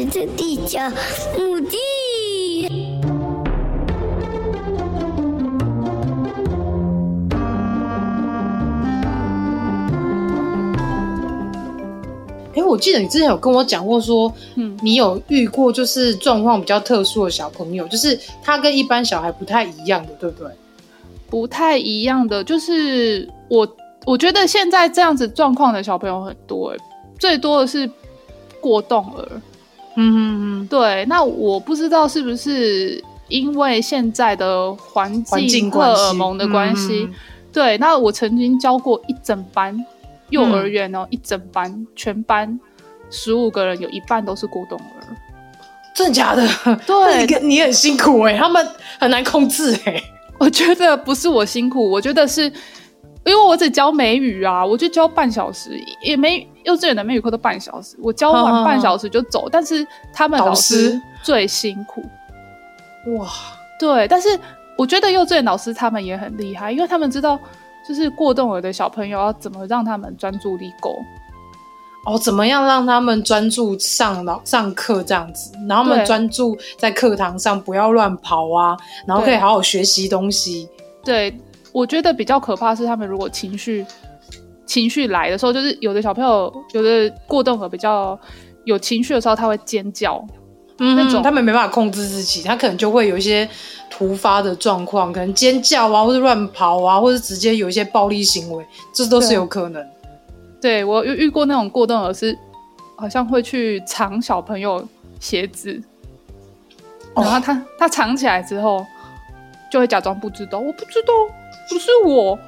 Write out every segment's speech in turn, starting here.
是这地球母地。哎，我记得你之前有跟我讲过说，说，嗯，你有遇过就是状况比较特殊的小朋友，就是他跟一般小孩不太一样的，对不对？不太一样的，就是我我觉得现在这样子状况的小朋友很多，最多的是过动儿。嗯嗯嗯，对，那我不知道是不是因为现在的环境荷尔蒙的关系。嗯、对，那我曾经教过一整班幼儿园哦，嗯、一整班全班十五个人，有一半都是过动儿。真的假的？对，你你很辛苦哎，他们很难控制哎。我觉得不是我辛苦，我觉得是因为我只教美语啊，我就教半小时，也没幼稚园的美语课都半小时，我教完半小时就走。但是他们老师最辛苦，哇，对。但是我觉得幼稚园老师他们也很厉害，因为他们知道就是过动儿的小朋友要怎么让他们专注力够。哦，怎么样让他们专注上老上课这样子，然后他们专注在课堂上，不要乱跑啊，然后可以好好学习东西。对，我觉得比较可怕是他们如果情绪情绪来的时候，就是有的小朋友有的过动和比较有情绪的时候，他会尖叫，嗯，那种。他们没办法控制自己，他可能就会有一些突发的状况，可能尖叫啊，或者乱跑啊，或者直接有一些暴力行为，这都是有可能。对，我有遇过那种过动儿是，好像会去藏小朋友鞋子，然后他他藏起来之后，就会假装不知道，我不知道，不是我。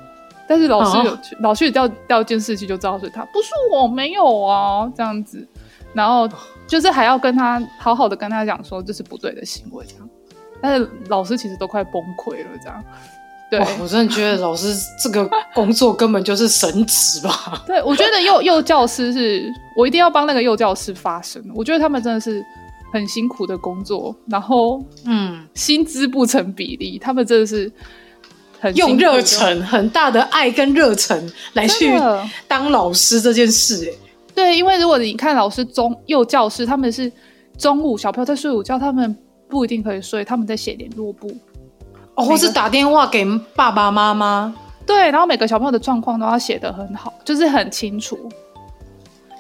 但是老师有去，老师有调调监视器就知道是他，不是我，没有啊，这样子。然后就是还要跟他好好的跟他讲说这是不对的行为，这样。但是老师其实都快崩溃了，这样。对，我真的觉得老师这个工作根本就是神职吧？对，我觉得幼幼教师是我一定要帮那个幼教师发声。我觉得他们真的是很辛苦的工作，然后嗯，薪资不成比例，他们真的是很用热忱、很大的爱跟热忱来去当老师这件事。哎，对，因为如果你看老师中幼教师，他们是中午小朋友在睡午觉，他们不一定可以睡，他们在写联络簿。哦，或是打电话给爸爸妈妈，对，然后每个小朋友的状况都要写得很好，就是很清楚。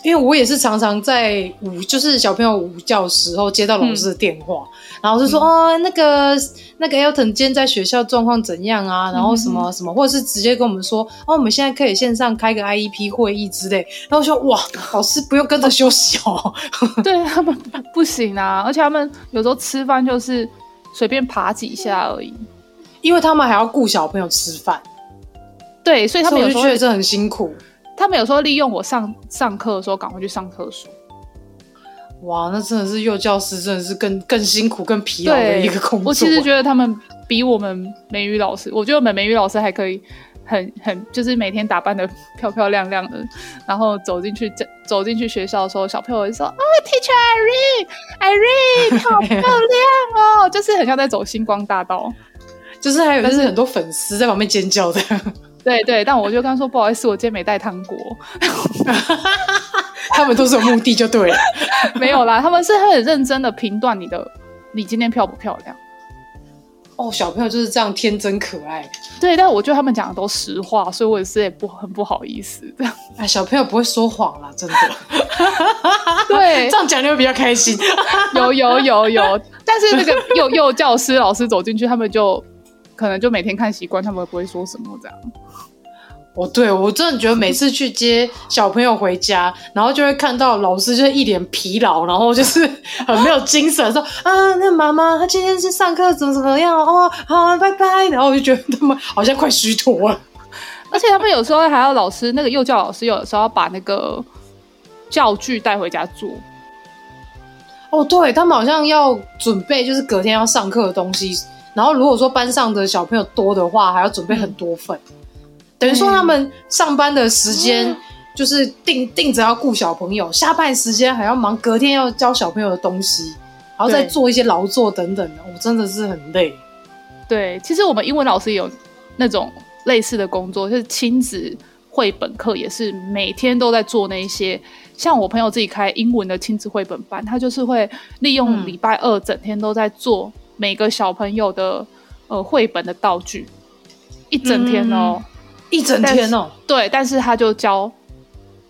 因为我也是常常在午，就是小朋友午觉时候接到老师的电话，嗯、然后就说、嗯、哦，那个那个 Elton 今天在学校状况怎样啊？然后什么什么，或者是直接跟我们说哦，我们现在可以线上开个 IEP 会议之类。然后我说哇，老师不用跟着休息哦，对他们不行啊，而且他们有时候吃饭就是随便爬几下而已。因为他们还要顾小朋友吃饭，对，所以他们有时候觉得这很辛苦。他们有时候利用我上上课的时候赶快去上厕所。哇，那真的是幼教师，真的是更更辛苦、更疲劳的一个工作。我其实觉得他们比我们美语老师，我觉得我们美语老师还可以很很，就是每天打扮的漂漂亮亮的，然后走进去走走进去学校的时候，小朋友会说：“哦，Teacher Irene，Irene，好漂亮哦！”就是很像在走星光大道。就是还有就是很多粉丝在旁边尖叫的，对对，但我就跟他说不好意思，我今天没带糖果。他们都是有目的就对了，没有啦，他们是很认真的评断你的，你今天漂不漂亮？哦，小朋友就是这样天真可爱。对，但我觉得他们讲的都实话，所以我也是也不很不好意思这样。哎，小朋友不会说谎啦，真的。对，这样讲你会比较开心。有有有有，但是那个幼幼教师老师走进去，他们就。可能就每天看习惯，他们不会说什么这样。哦，对，我真的觉得每次去接小朋友回家，然后就会看到老师就是一脸疲劳，然后就是很没有精神，说啊，那妈妈她今天是上课怎么怎么样哦，好，拜拜。然后我就觉得他们好像快虚脱了，而且他们有时候还要老师那个幼教老师有的时候要把那个教具带回家做。哦，对，他们好像要准备就是隔天要上课的东西。然后如果说班上的小朋友多的话，还要准备很多份，嗯、等于说他们上班的时间就是定、嗯、定着要顾小朋友，下班时间还要忙隔天要教小朋友的东西，然后再做一些劳作等等的，我真的是很累。对，其实我们英文老师也有那种类似的工作，就是亲子绘本课也是每天都在做那一些。像我朋友自己开英文的亲子绘本班，他就是会利用礼拜二整天都在做每个小朋友的呃绘本的道具，一整天哦，嗯、一整天哦，对，但是他就教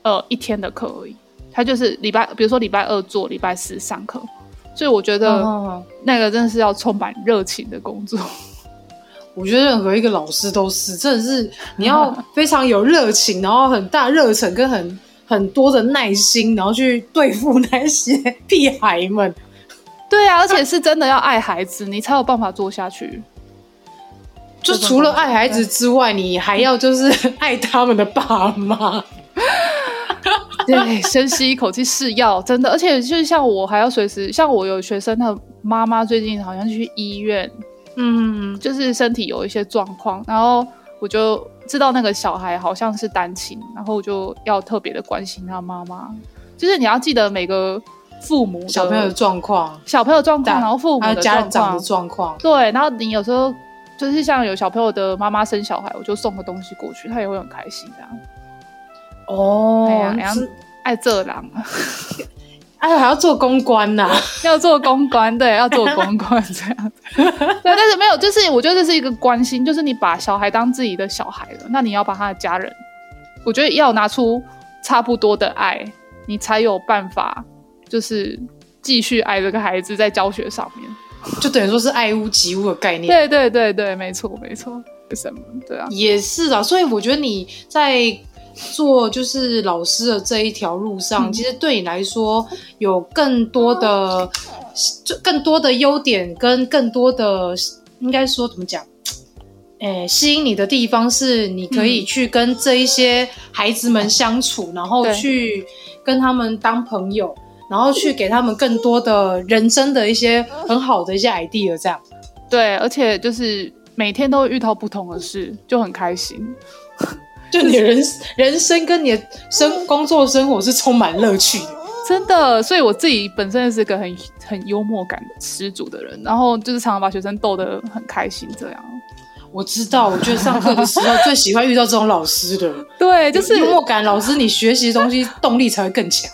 呃一天的课而已，他就是礼拜，比如说礼拜二做，礼拜四上课。所以我觉得那个真的是要充满热情的工作。我觉得任何一个老师都是，真的是你要 非常有热情，然后很大热忱跟很很多的耐心，然后去对付那些 屁孩们。对啊，而且是真的要爱孩子，你才有办法做下去。就除了爱孩子之外，你还要就是 爱他们的爸妈。对，深吸一口气是要真的，而且就是像我还要随时，像我有学生，他妈妈最近好像去医院，嗯，就是身体有一些状况，然后我就知道那个小孩好像是单亲，然后我就要特别的关心他妈妈，就是你要记得每个父母小朋友的状况，小朋友状况，然后父母的家长的状况，对，然后你有时候就是像有小朋友的妈妈生小孩，我就送个东西过去，他也会很开心这样。哦，哎呀，然后爱这狼，哎，还要做公关呐、啊，要做公关，对，要做公关 这样子。对，但是没有，就是我觉得这是一个关心，就是你把小孩当自己的小孩了，那你要把他的家人，我觉得要拿出差不多的爱，你才有办法，就是继续爱这个孩子在教学上面，就等于说是爱屋及乌的概念。对对对对，没错没错，为什么？对啊，也是啊，所以我觉得你在。做就是老师的这一条路上，嗯、其实对你来说有更多的，就更多的优点跟更多的，应该说怎么讲？诶，吸引你的地方是你可以去跟这一些孩子们相处，嗯、然后去跟他们当朋友，然后去给他们更多的人生的一些很好的一些 idea，这样。对，而且就是每天都会遇到不同的事，就很开心。就你的人人生跟你的生工作生活是充满乐趣的，真的。所以我自己本身是个很很幽默感十足的人，然后就是常常把学生逗得很开心。这样，我知道。我觉得上课的时候最喜欢遇到这种老师的，对，就是幽默感。老师，你学习的东西动力才会更强。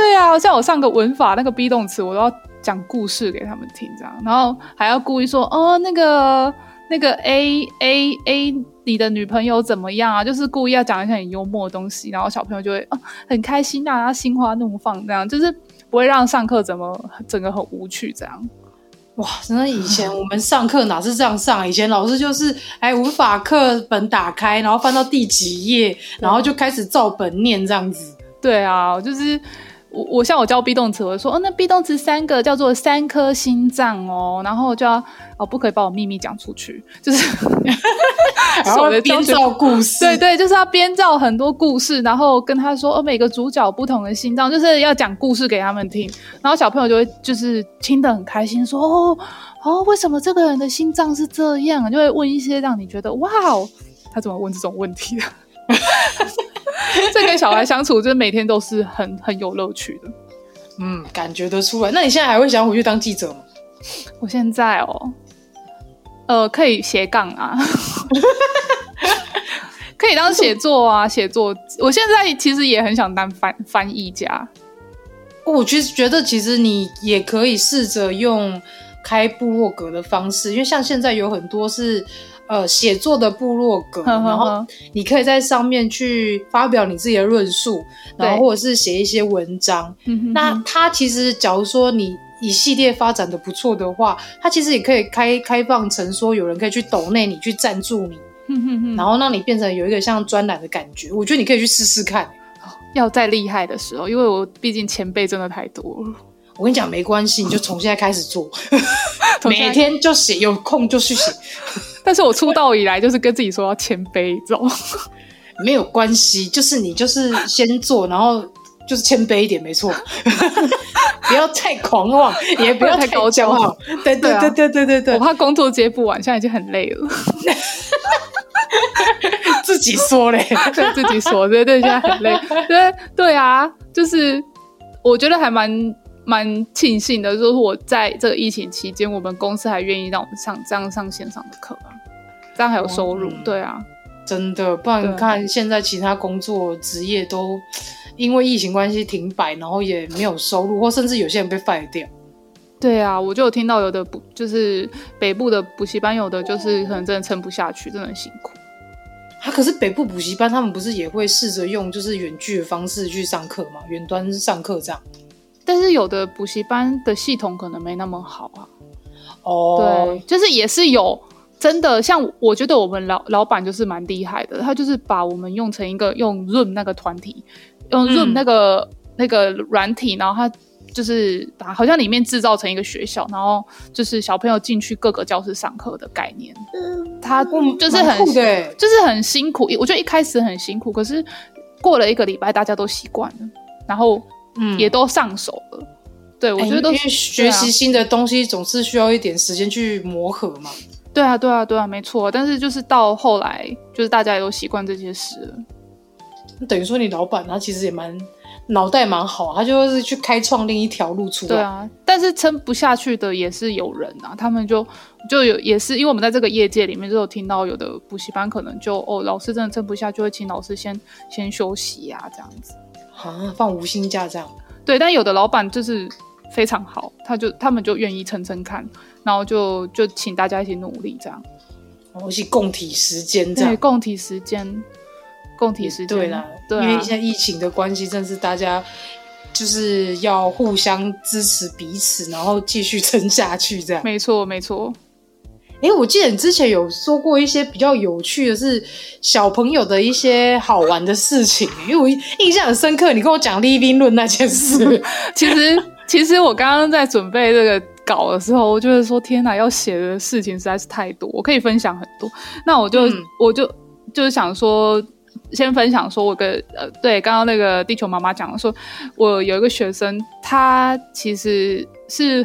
对啊，像我上个文法那个 be 动词，我都要讲故事给他们听，这样，然后还要故意说哦，那个那个 a a a。你的女朋友怎么样啊？就是故意要讲一些很幽默的东西，然后小朋友就会啊很开心啊，他心花怒放这样，就是不会让上课怎么整个很无趣这样。哇，真的以前我们上课哪是这样上？以前老师就是哎，文法课本打开，然后翻到第几页，然后就开始照本念这样子。对啊，就是。我我像我教 be 动词，我就说哦，那 be 动词三个叫做三颗心脏哦，然后就要哦，不可以把我秘密讲出去，就是 然后编造故事，对对，就是要编造很多故事，然后跟他说哦，每个主角不同的心脏，就是要讲故事给他们听，然后小朋友就会就是听得很开心，说哦哦，为什么这个人的心脏是这样？就会问一些让你觉得哇哦，他怎么问这种问题啊？这跟小孩相处，就是每天都是很很有乐趣的。嗯，感觉得出来。那你现在还会想回去当记者吗？我现在哦，呃，可以斜杠啊，可以当写作啊，写作。我现在其实也很想当翻翻译家。我其实觉得，其实你也可以试着用开部落格的方式，因为像现在有很多是。呃，写作的部落格，呵呵呵，然后你可以在上面去发表你自己的论述，然后或者是写一些文章。那它其实，假如说你一系列发展的不错的话，它其实也可以开开放成说，有人可以去抖内你，去赞助你，然后让你变成有一个像专栏的感觉。我觉得你可以去试试看。要再厉害的时候，因为我毕竟前辈真的太多了。我跟你讲，没关系，你就从现在开始做，每天就写，有空就去写。但是我出道以来就是跟自己说要谦卑，知道吗？没有关系，就是你就是先做，然后就是谦卑一点，没错。不要太狂妄，也不要太高骄傲。对对对对对对对，我怕工作接不完，现在已经很累了。自己说嘞，对自己说，对对，现在很累。对对啊，就是我觉得还蛮。蛮庆幸的，就是我在这个疫情期间，我们公司还愿意让我们上这样上线上的课啊，这样还有收入，对啊，真的，不然你看现在其他工作职业都因为疫情关系停摆，然后也没有收入，或甚至有些人被 fire 掉。对啊，我就有听到有的补，就是北部的补习班，有的就是可能真的撑不下去，真的很辛苦。他、啊、可是北部补习班，他们不是也会试着用就是远距的方式去上课吗？远端上课这样。但是有的补习班的系统可能没那么好啊。哦，对，就是也是有真的，像我觉得我们老老板就是蛮厉害的，他就是把我们用成一个用 Zoom 那个团体，用 Zoom 那个、嗯、那个软体，然后他就是把好像里面制造成一个学校，然后就是小朋友进去各个教室上课的概念。嗯，他就是很就是很辛苦，我觉得一开始很辛苦，可是过了一个礼拜，大家都习惯了，然后嗯也都上手了。嗯对，我觉得都学习新的东西总是需要一点时间去磨合嘛。对啊，对啊，对啊，没错。但是就是到后来，就是大家也都习惯这些事了。等于说，你老板他其实也蛮脑袋蛮好，他就是去开创另一条路出来。对啊，但是撑不下去的也是有人啊。他们就就有也是因为我们在这个业界里面就有听到，有的补习班可能就哦，老师真的撑不下去，就会请老师先先休息啊，这样子啊，放无薪假这样。对，但有的老板就是。非常好，他就他们就愿意撑撑看，然后就就请大家一起努力这样，一起共体时间这样，对共体时间，共体时间。对啦，对啊，因为现在疫情的关系，真是大家就是要互相支持彼此，然后继续 撑下去这样。没错，没错。哎、欸，我记得你之前有说过一些比较有趣的是小朋友的一些好玩的事情，因为我印象很深刻，你跟我讲 Living Room 那件事，其实。其实我刚刚在准备这个稿的时候，我就是说，天哪，要写的事情实在是太多，我可以分享很多。那我就、嗯、我就就是想说，先分享说，我跟呃，对，刚刚那个地球妈妈讲的说，我有一个学生，他其实是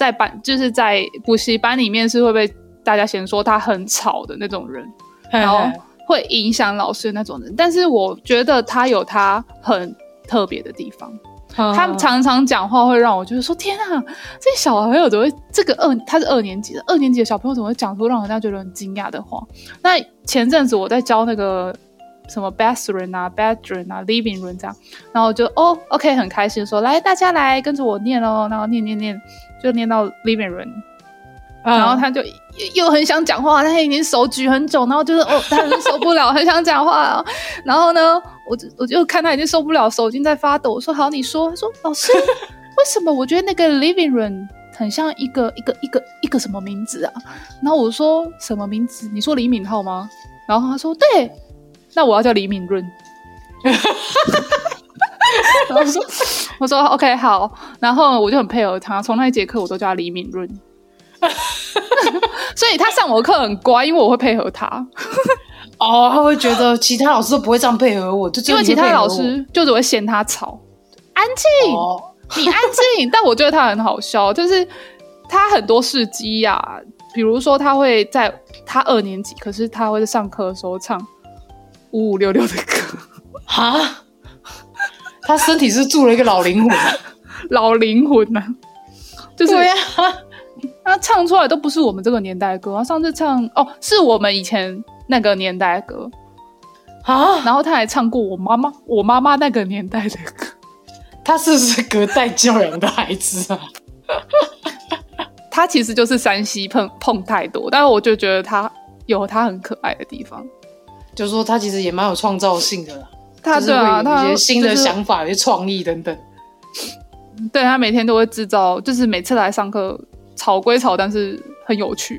在班，就是在补习班里面是会被大家嫌说他很吵的那种人，然后会影响老师的那种人。但是我觉得他有他很特别的地方。他常常讲话会让我觉得说天啊，这小朋友怎么会这个二他是二年级的二年级的小朋友怎么会讲出让人家觉得很惊讶的话？那前阵子我在教那个什么 bathroom 啊 bedroom 啊 living room 这样，然后就哦 OK 很开心说来大家来跟着我念哦，然后念念念就念到 living room。然后他就又很想讲话，他已经手举很久，然后就是哦，他很受不了，很想讲话啊。然后呢，我就我就看他已经受不了，手已经在发抖。我说好，你说。他说老师，为什么我觉得那个 living room 很像一个一个一个一个什么名字啊？然后我说什么名字？你说李敏镐吗？然后他说对，那我要叫李敏润。然后我说我说 OK 好，然后我就很配合他，从那一节课我都叫他李敏润。所以他上我的课很乖，因为我会配合他。哦，他会觉得其他老师都不会这样配合我，就因为其他老师就只会嫌他吵，安静，哦、你安静。但我觉得他很好笑，就是他很多事迹呀，比如说他会在他二年级，可是他会在上课的时候唱五五六六的歌。哈，他身体是住了一个老灵魂，老灵魂呢、啊？就是对呀。他唱出来都不是我们这个年代的歌，他上次唱哦，是我们以前那个年代的歌啊。然后他还唱过我妈妈，我妈妈那个年代的歌。他是不是隔代教养的孩子啊？他其实就是山西碰碰太多，但是我就觉得他有他很可爱的地方，就是说他其实也蛮有创造性的啦。他对啊，他有一些新的想法、有些创意等等。对，他每天都会制造，就是每次来上课。吵归吵，但是很有趣，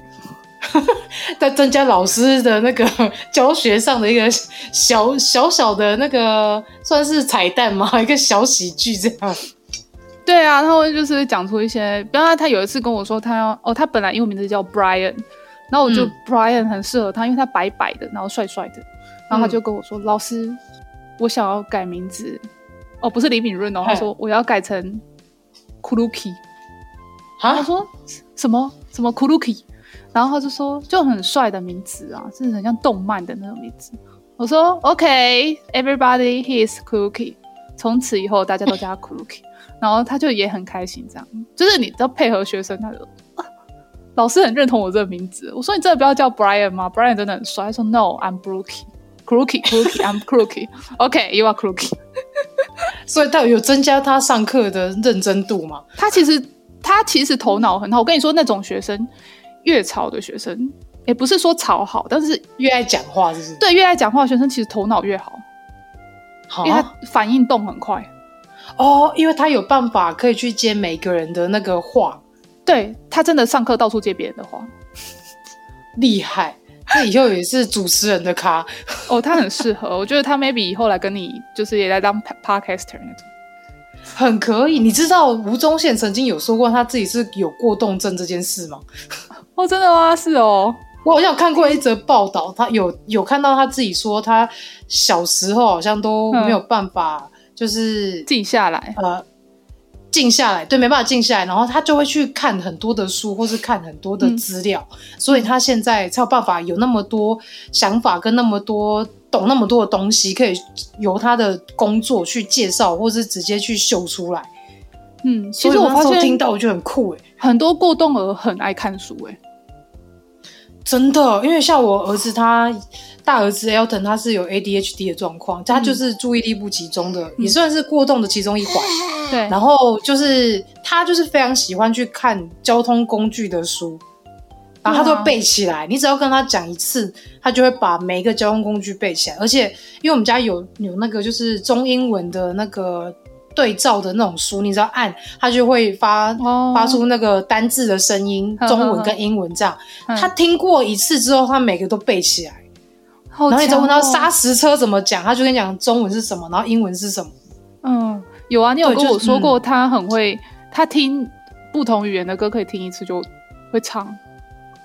在增加老师的那个 教学上的一个小小小的那个算是彩蛋嘛，一个小喜剧这样。对啊，他会就是讲出一些，比方说他有一次跟我说他要哦，他本来英文名字叫 Brian，然后我就、嗯、Brian 很适合他，因为他白白的，然后帅帅的，然后他就跟我说、嗯、老师，我想要改名字，哦，不是李敏润哦，他说我要改成 Kuluki。他说什么什么 Kuruki，然后他就说就很帅的名字啊，是很像动漫的那种名字。我说 OK，everybody、okay, he is Kuruki，从此以后大家都叫他 Kuruki，然后他就也很开心，这样就是你都配合学生，他就老师很认同我这个名字。我说你真的不要叫 Brian 吗？Brian 真的很帅。他说 No，I'm Crookie，Crookie，Crookie，I'm Crookie。OK，you are Crookie。所以他有增加他上课的认真度吗？他其实他其实头脑很好。我跟你说，那种学生越吵的学生，也不是说吵好，但是越爱讲话，是不是对越爱讲话的学生，其实头脑越好，好因为他反应动很快。哦，因为他有办法可以去接每个人的那个话，对，他真的上课到处接别人的话，厉害。他以后也是主持人的咖哦，他很适合。我觉得他 maybe 以后来跟你就是也来当 podcaster 那种，很可以。你知道吴宗宪曾经有说过他自己是有过动症这件事吗？哦，真的吗？是哦，我好像有看过一则报道，他有有看到他自己说他小时候好像都没有办法。就是静下来，呃，静下来，对，没办法静下来，然后他就会去看很多的书，或是看很多的资料，嗯、所以他现在才有办法有那么多想法，跟那么多懂那么多的东西，可以由他的工作去介绍，或是直接去秀出来。嗯，其实我发现听到我觉得很酷诶，很多过动儿很爱看书诶，真的，因为像我儿子他。大儿子 Elton 他是有 ADHD 的状况，他就是注意力不集中的，嗯、也算是过动的其中一环。对，然后就是他就是非常喜欢去看交通工具的书，然后他都会背起来。啊、你只要跟他讲一次，他就会把每一个交通工具背起来。而且因为我们家有有那个就是中英文的那个对照的那种书，你只要按，他就会发、哦、发出那个单字的声音，中文跟英文这样。他听过一次之后，他每个都背起来。哦、然后你再问他砂石车怎么讲，他就跟你讲中文是什么，然后英文是什么。嗯，有啊，你有跟我说过，他很会，嗯、他听不同语言的歌可以听一次就会唱，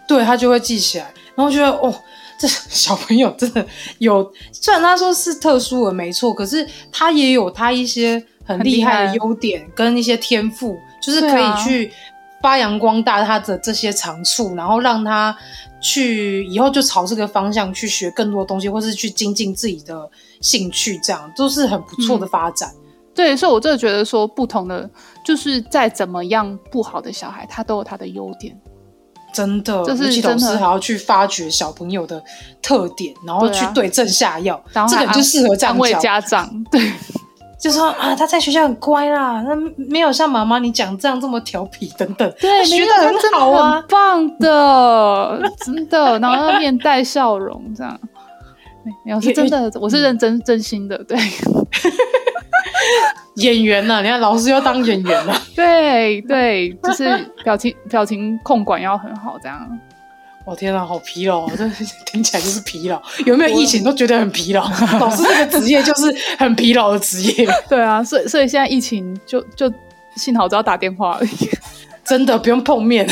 对，他就会记起来。然后觉得哦，这小朋友真的有，虽然他说是特殊的没错，可是他也有他一些很厉害的优点跟一些天赋，就是可以去发扬光大他的这些长处，然后让他。去以后就朝这个方向去学更多东西，或是去精进自己的兴趣，这样都是很不错的发展。嗯、对，所以我真的觉得说，不同的就是再怎么样不好的小孩，他都有他的优点。真的，就是老师还要去发掘小朋友的特点，然后去对症下药。这个就适合这样安慰家长。对。就说啊，他在学校很乖啦，那没有像妈妈你讲这样这么调皮等等。对，学的很好啊，很棒的，真的。然后面带笑容这样，没有是真的，我是认真真心的。对，演员呢？你看老师要当演员了。对对，就是表情表情控管要很好，这样。我、哦、天啊，好疲劳啊！这听起来就是疲劳。有没有疫情都觉得很疲劳？老师这个职业就是很疲劳的职业。对啊，所以所以现在疫情就就幸好只要打电话而已，真的不用碰面。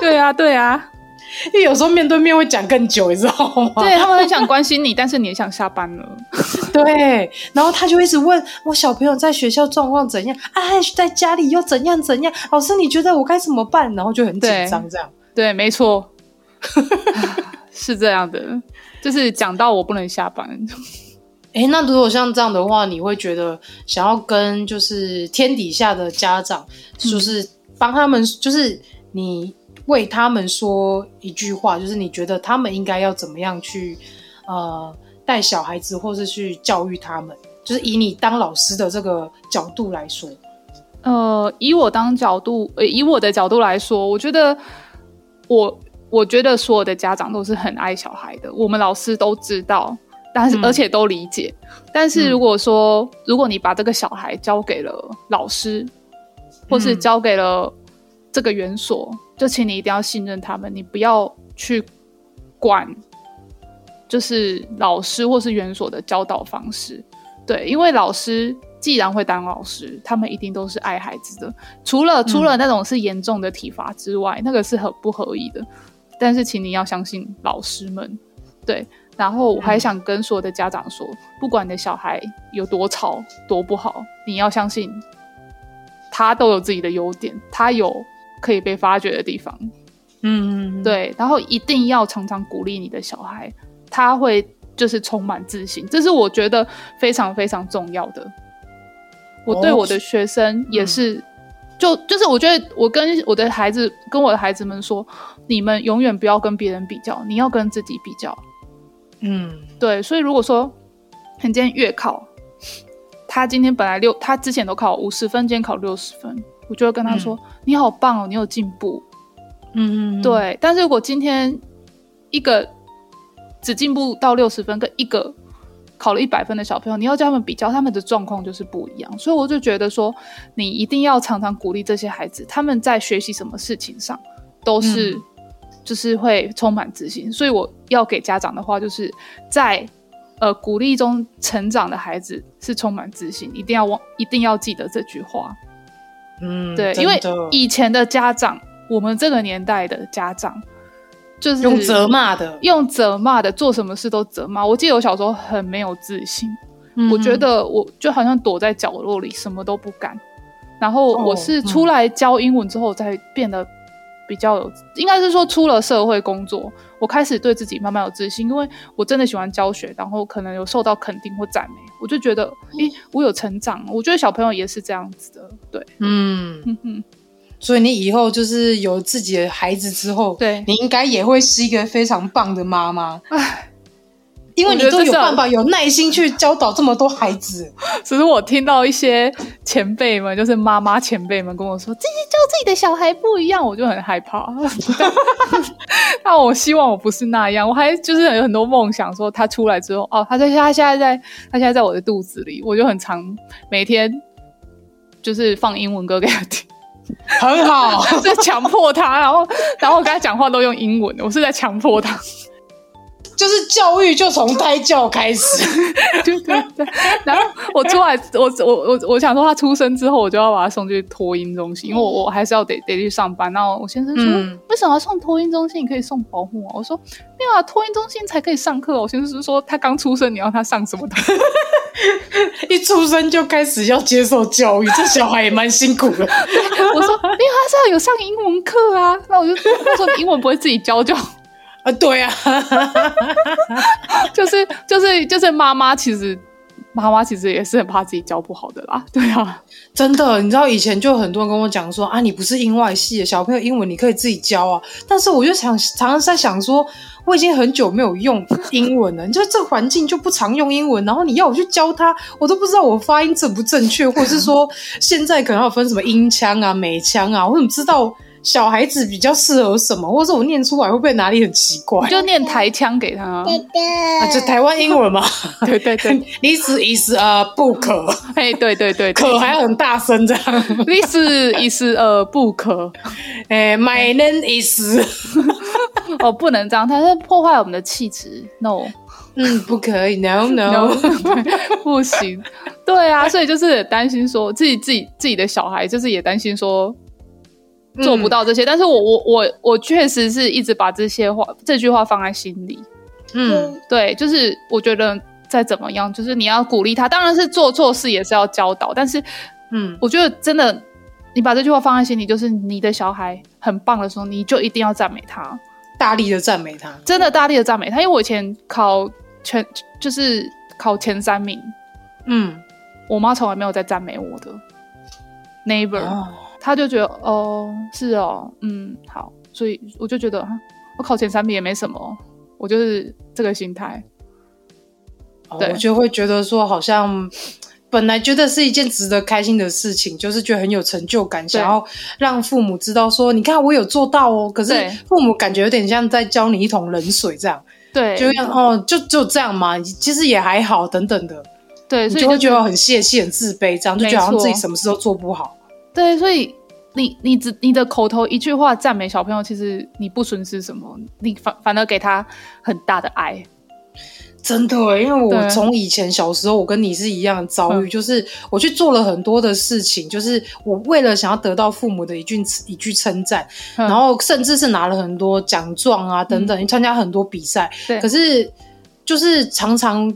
对啊，对啊，因为有时候面对面会讲更久，你知道吗？对，他们很想关心你，但是你也想下班了。对，然后他就一直问我小朋友在学校状况怎样啊，在家里又怎样怎样？老师你觉得我该怎么办？然后就很紧张这样。对，对，没错。是这样的，就是讲到我不能下班。哎、欸，那如果像这样的话，你会觉得想要跟就是天底下的家长，就是帮他们，就是你为他们说一句话，就是你觉得他们应该要怎么样去呃带小孩子，或是去教育他们，就是以你当老师的这个角度来说。呃，以我当角度，呃，以我的角度来说，我觉得我。我觉得所有的家长都是很爱小孩的，我们老师都知道，但是、嗯、而且都理解。但是如果说，嗯、如果你把这个小孩交给了老师，或是交给了这个园所，嗯、就请你一定要信任他们，你不要去管，就是老师或是园所的教导方式。对，因为老师既然会当老师，他们一定都是爱孩子的。除了除了那种是严重的体罚之外，嗯、那个是很不合理的。但是，请你要相信老师们，对。然后，我还想跟所有的家长说，嗯、不管你的小孩有多吵、多不好，你要相信他都有自己的优点，他有可以被发掘的地方。嗯，对。然后，一定要常常鼓励你的小孩，他会就是充满自信，这是我觉得非常非常重要的。我对我的学生也是。就就是我觉得我跟我的孩子跟我的孩子们说，你们永远不要跟别人比较，你要跟自己比较。嗯，对，所以如果说你今天月考，他今天本来六，他之前都考五十分，今天考六十分，我就会跟他说：“嗯、你好棒哦，你有进步。”嗯嗯，对。但是如果今天一个只进步到六十分，跟一个考了一百分的小朋友，你要叫他们比较，他们的状况就是不一样。所以我就觉得说，你一定要常常鼓励这些孩子，他们在学习什么事情上都是、嗯。就是会充满自信，所以我要给家长的话，就是在呃鼓励中成长的孩子是充满自信，一定要忘，一定要记得这句话。嗯，对，因为以前的家长，我们这个年代的家长，就是用责骂的，用责骂的，做什么事都责骂。我记得我小时候很没有自信，嗯、我觉得我就好像躲在角落里，什么都不敢。然后我是出来教英文之后，才变得。比较有，应该是说出了社会工作，我开始对自己慢慢有自信，因为我真的喜欢教学，然后可能有受到肯定或赞美，我就觉得，诶，我有成长。我觉得小朋友也是这样子的，对，嗯嗯嗯。所以你以后就是有自己的孩子之后，对，你应该也会是一个非常棒的妈妈。唉。因为你都有办法、有耐心去教导这么多孩子，只是我听到一些前辈们，就是妈妈前辈们跟我说，这些教自己的小孩不一样，我就很害怕。那我希望我不是那样，我还就是有很多梦想，说他出来之后，哦，他在他现在在他现在在我的肚子里，我就很常每天就是放英文歌给他听，很好，在强迫他，然后然后我跟他讲话都用英文，我是在强迫他。就是教育就从胎教开始，对对对。然后我出来，我我我我想说，他出生之后，我就要把他送去托婴中心，因为我我还是要得得去上班。然后我先生说，嗯、为什么要送托婴中心？你可以送保姆啊。我说没有啊，托婴中心才可以上课。我先生说，他刚出生，你要他上什么的？一出生就开始要接受教育，这小孩也蛮辛苦的。我说，因为他是要有上英文课啊。那我就他说，英文不会自己教就。啊，对啊，就是就是就是妈妈，其实妈妈其实也是很怕自己教不好的啦，对啊，真的，你知道以前就很多人跟我讲说啊，你不是英外系的小朋友，英文你可以自己教啊，但是我就想常常在想说，我已经很久没有用英文了，你就这环境就不常用英文，然后你要我去教他，我都不知道我发音正不正确，或者是说现在可能要分什么英腔啊、美腔啊，我怎么知道？小孩子比较适合什么，或者我念出来会不会哪里很奇怪？就念台腔给他，对对啊，就台湾英文嘛。对对对，This is a book。哎，对对对，可还很大声这样。This is a book。哎，My name is。哦，不能这样，它是破坏我们的气质。No，嗯，不可以，No No，, no 不行。对啊，所以就是担心说自己自己自己的小孩，就是也担心说。做不到这些，嗯、但是我我我我确实是一直把这些话这句话放在心里。嗯，对，就是我觉得再怎么样，就是你要鼓励他，当然是做错事也是要教导，但是，嗯，我觉得真的，你把这句话放在心里，就是你的小孩很棒的时候，你就一定要赞美他，大力的赞美他，真的大力的赞美他，因为我以前考全就是考前三名，嗯，我妈从来没有在赞美我的 neighbor。哦他就觉得哦，是哦，嗯，好，所以我就觉得我考前三名也没什么，我就是这个心态。哦，我就会觉得说，好像本来觉得是一件值得开心的事情，就是觉得很有成就感，想要让父母知道说，你看我有做到哦。可是父母感觉有点像在浇你一桶冷水这样，对，就哦，就就这样嘛，其实也还好，等等的，对，所以就会觉得很泄气、很自卑，这样就觉得好像自己什么事都做不好。对，所以你你只你的口头一句话赞美小朋友，其实你不损失什么，你反反而给他很大的爱。真的，因为我从以前小时候，我跟你是一样的遭遇，就是我去做了很多的事情，就是我为了想要得到父母的一句一句称赞，然后甚至是拿了很多奖状啊等等，参加很多比赛。对，可是就是常常。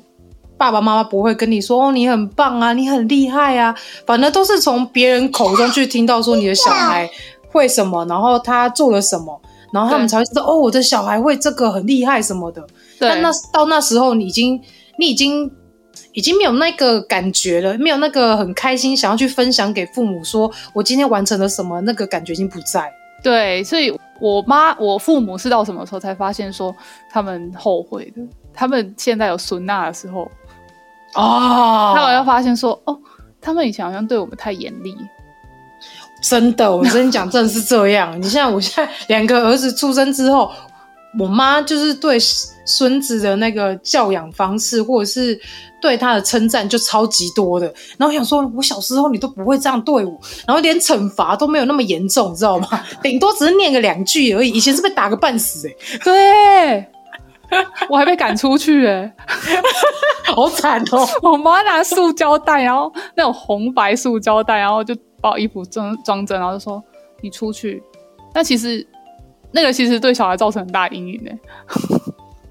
爸爸妈妈不会跟你说哦，你很棒啊，你很厉害啊，反正都是从别人口中去听到说你的小孩会什么，然后他做了什么，然后他们才会知道哦，我的小孩会这个很厉害什么的。对但那到那时候，你已经你已经已经没有那个感觉了，没有那个很开心想要去分享给父母，说我今天完成了什么，那个感觉已经不在。对，所以我妈、我父母是到什么时候才发现说他们后悔的？他们现在有孙娜的时候，哦，他好像发现说，哦，他们以前好像对我们太严厉。真的，我跟你讲，真的是这样。你像我现在两个儿子出生之后，我妈就是对孙子的那个教养方式，或者是对他的称赞就超级多的。然后我想说，我小时候你都不会这样对我，然后连惩罚都没有那么严重，你知道吗？顶多只是念个两句而已。以前是被打个半死，哎，对，我还被赶出去，哎，好惨哦！我妈拿塑胶袋，然后那种红白塑胶袋，然后就。把我衣服装装着，然后就说你出去。但其实那个其实对小孩造成很大阴影呢，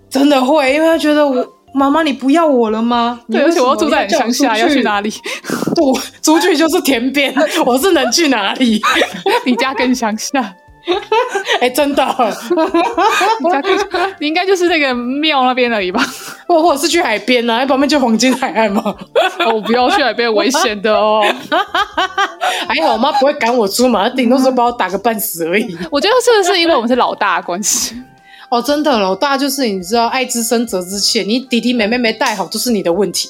真的会，因为他觉得我妈妈你不要我了吗？对，而且我要住在乡下，要去哪里？不出去就是田边，我是能去哪里？你家更乡下。哎、欸，真的，你应该就是那个庙那边而已吧？或或者是去海边啊？那旁边就黄金海岸吗？我不要去海边，危险的哦。还好我妈不会赶我出门，顶多是把我打个半死而已。我觉得是不是因为我们是老大的关系？哦，真的，老大就是你知道，爱之深责之切，你弟弟妹妹没带好，都是你的问题。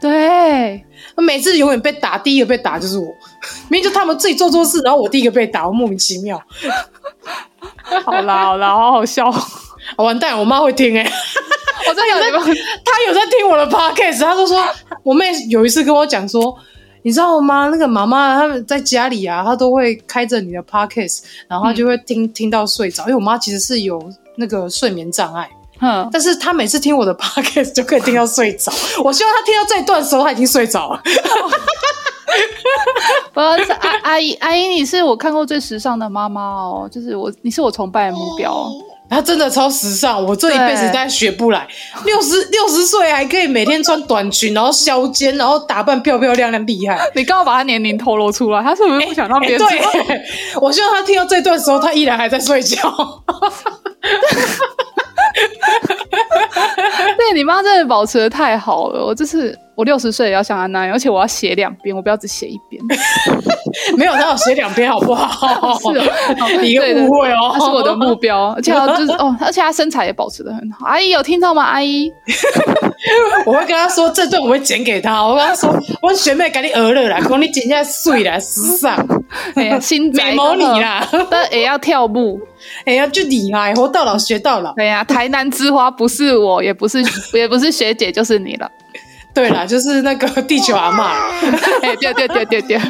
对。每次永远被打，第一个被打就是我。明明就他们自己做错事，然后我第一个被打，我莫名其妙。好啦好啦，好好笑。完蛋，我妈会听哎、欸。我真的有在，她有在听我的 podcast。她就说，我妹有一次跟我讲说，你知道吗？那个妈妈他们在家里啊，她都会开着你的 podcast，然后她就会听、嗯、听到睡着。因为我妈其实是有那个睡眠障碍。嗯，但是他每次听我的 podcast 就可以听到睡着。我希望他听到这一段的时候，他已经睡着了。不是阿阿姨阿姨，你是我看过最时尚的妈妈哦，就是我，你是我崇拜的目标。她真的超时尚，我这一辈子都学不来。六十六十岁还可以每天穿短裙，然后削肩，然后打扮漂漂亮亮，厉害。你刚刚把她年龄透露出来，她是不是不想让别人知道？欸欸、对，我希望他听到这段的时候，他依然还在睡觉。对，你妈真的保持的太好了。我这次我六十岁也要像她那样，而且我要写两边，我不要只写一边。没有，她要写两边，好不好？是哦，一个误会哦，她是我的目标。而且就是哦，而且她身材也保持的很好。阿姨有听到吗？阿姨，我会跟他说，这段我会剪给他。我跟他说，我学妹给你鹅了啦，讲你剪下水啦，时尚，哎呀，新美模你啦，但也要跳舞。哎呀，就厉害，活到老学到老。对呀，台南之花不是我，也不是，也不是学姐，就是你了。对啦，就是那个地球阿嬷。哎，对对对对对。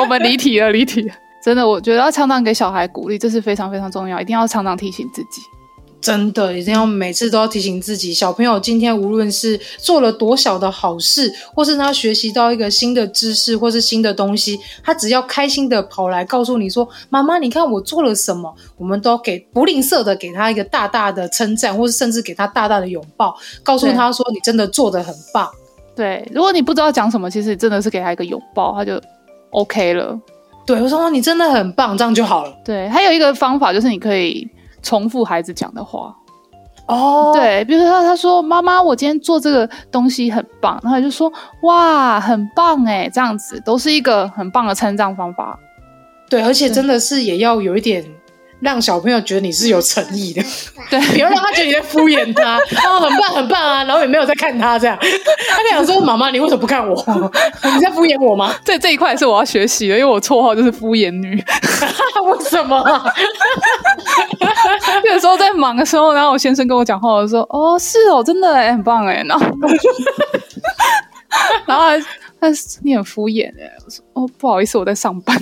我们离题了，离题了。真的，我觉得要常常给小孩鼓励，这是非常非常重要，一定要常常提醒自己。真的一定要每次都要提醒自己，小朋友今天无论是做了多小的好事，或是他学习到一个新的知识，或是新的东西，他只要开心的跑来告诉你说：“妈妈，你看我做了什么。”我们都给不吝啬的给他一个大大的称赞，或是甚至给他大大的拥抱，告诉他说：“你真的做的很棒。”对，如果你不知道讲什么，其实真的是给他一个拥抱，他就 OK 了。对，我说你真的很棒，这样就好了。对，还有一个方法就是你可以。重复孩子讲的话哦，对，比如说他说：“妈妈，我今天做这个东西很棒。”然后就说：“哇，很棒哎！”这样子都是一个很棒的称赞方法。对，而且真的是也要有一点。让小朋友觉得你是有诚意的，对，不要让他觉得你在敷衍他，哦，很棒很棒啊，然后也没有在看他这样，他想说：“妈妈，你为什么不看我？你在敷衍我吗？”这这一块是我要学习的，因为我绰号就是敷衍女。为什么？有时候在忙的时候，然后我先生跟我讲话，我说：“哦，是哦，真的哎，很棒哎。”然后，然后还但是你很敷衍哎，我说：“哦，不好意思，我在上班。”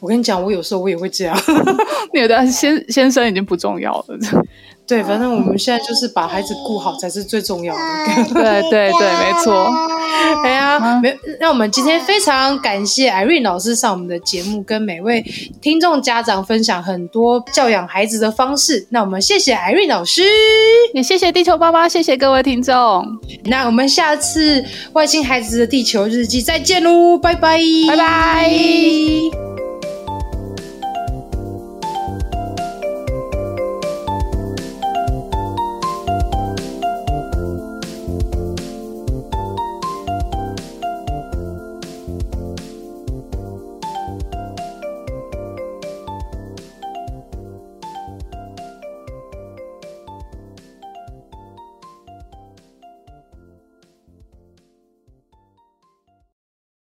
我跟你讲，我有时候我也会这样。你的先先生已经不重要了。对，反正我们现在就是把孩子顾好才是最重要的。对对对，没错。哎呀，没，那我们今天非常感谢 Irene 老师上我们的节目，跟每位听众家长分享很多教养孩子的方式。那我们谢谢 Irene 老师，也谢谢地球爸爸，谢谢各位听众。那我们下次外星孩子的地球日记再见喽，拜拜，拜拜。